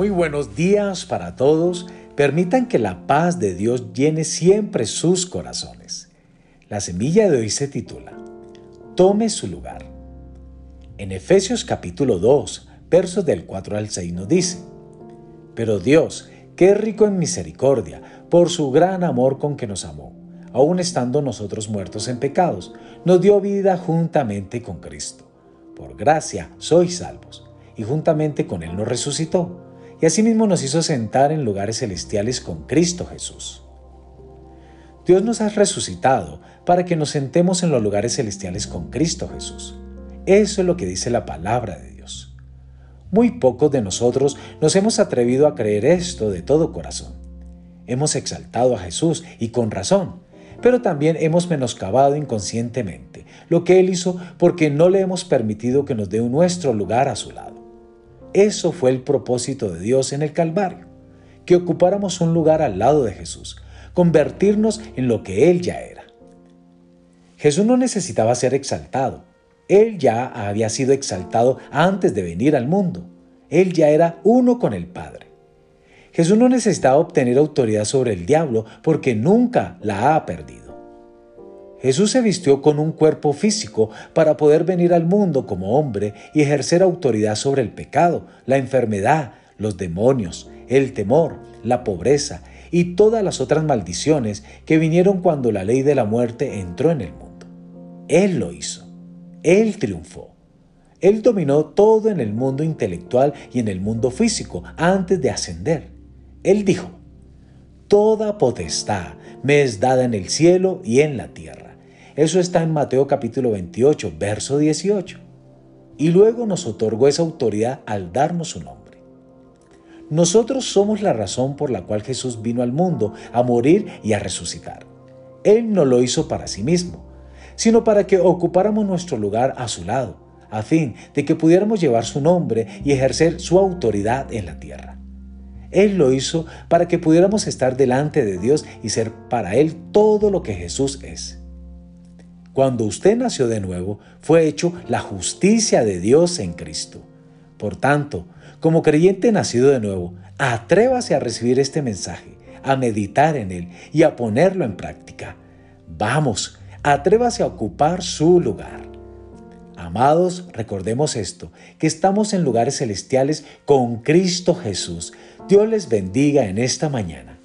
Muy buenos días para todos. Permitan que la paz de Dios llene siempre sus corazones. La semilla de hoy se titula Tome su lugar. En Efesios capítulo 2, versos del 4 al 6 nos dice, Pero Dios, que es rico en misericordia, por su gran amor con que nos amó, aun estando nosotros muertos en pecados, nos dio vida juntamente con Cristo. Por gracia sois salvos, y juntamente con Él nos resucitó y asimismo nos hizo sentar en lugares celestiales con Cristo Jesús. Dios nos ha resucitado para que nos sentemos en los lugares celestiales con Cristo Jesús. Eso es lo que dice la palabra de Dios. Muy pocos de nosotros nos hemos atrevido a creer esto de todo corazón. Hemos exaltado a Jesús y con razón, pero también hemos menoscabado inconscientemente lo que Él hizo porque no le hemos permitido que nos dé nuestro lugar a su lado. Eso fue el propósito de Dios en el Calvario, que ocupáramos un lugar al lado de Jesús, convertirnos en lo que Él ya era. Jesús no necesitaba ser exaltado, Él ya había sido exaltado antes de venir al mundo, Él ya era uno con el Padre. Jesús no necesitaba obtener autoridad sobre el diablo porque nunca la ha perdido. Jesús se vistió con un cuerpo físico para poder venir al mundo como hombre y ejercer autoridad sobre el pecado, la enfermedad, los demonios, el temor, la pobreza y todas las otras maldiciones que vinieron cuando la ley de la muerte entró en el mundo. Él lo hizo. Él triunfó. Él dominó todo en el mundo intelectual y en el mundo físico antes de ascender. Él dijo, Toda potestad me es dada en el cielo y en la tierra. Eso está en Mateo capítulo 28, verso 18. Y luego nos otorgó esa autoridad al darnos su nombre. Nosotros somos la razón por la cual Jesús vino al mundo a morir y a resucitar. Él no lo hizo para sí mismo, sino para que ocupáramos nuestro lugar a su lado, a fin de que pudiéramos llevar su nombre y ejercer su autoridad en la tierra. Él lo hizo para que pudiéramos estar delante de Dios y ser para Él todo lo que Jesús es. Cuando usted nació de nuevo, fue hecho la justicia de Dios en Cristo. Por tanto, como creyente nacido de nuevo, atrévase a recibir este mensaje, a meditar en él y a ponerlo en práctica. Vamos, atrévase a ocupar su lugar. Amados, recordemos esto, que estamos en lugares celestiales con Cristo Jesús. Dios les bendiga en esta mañana.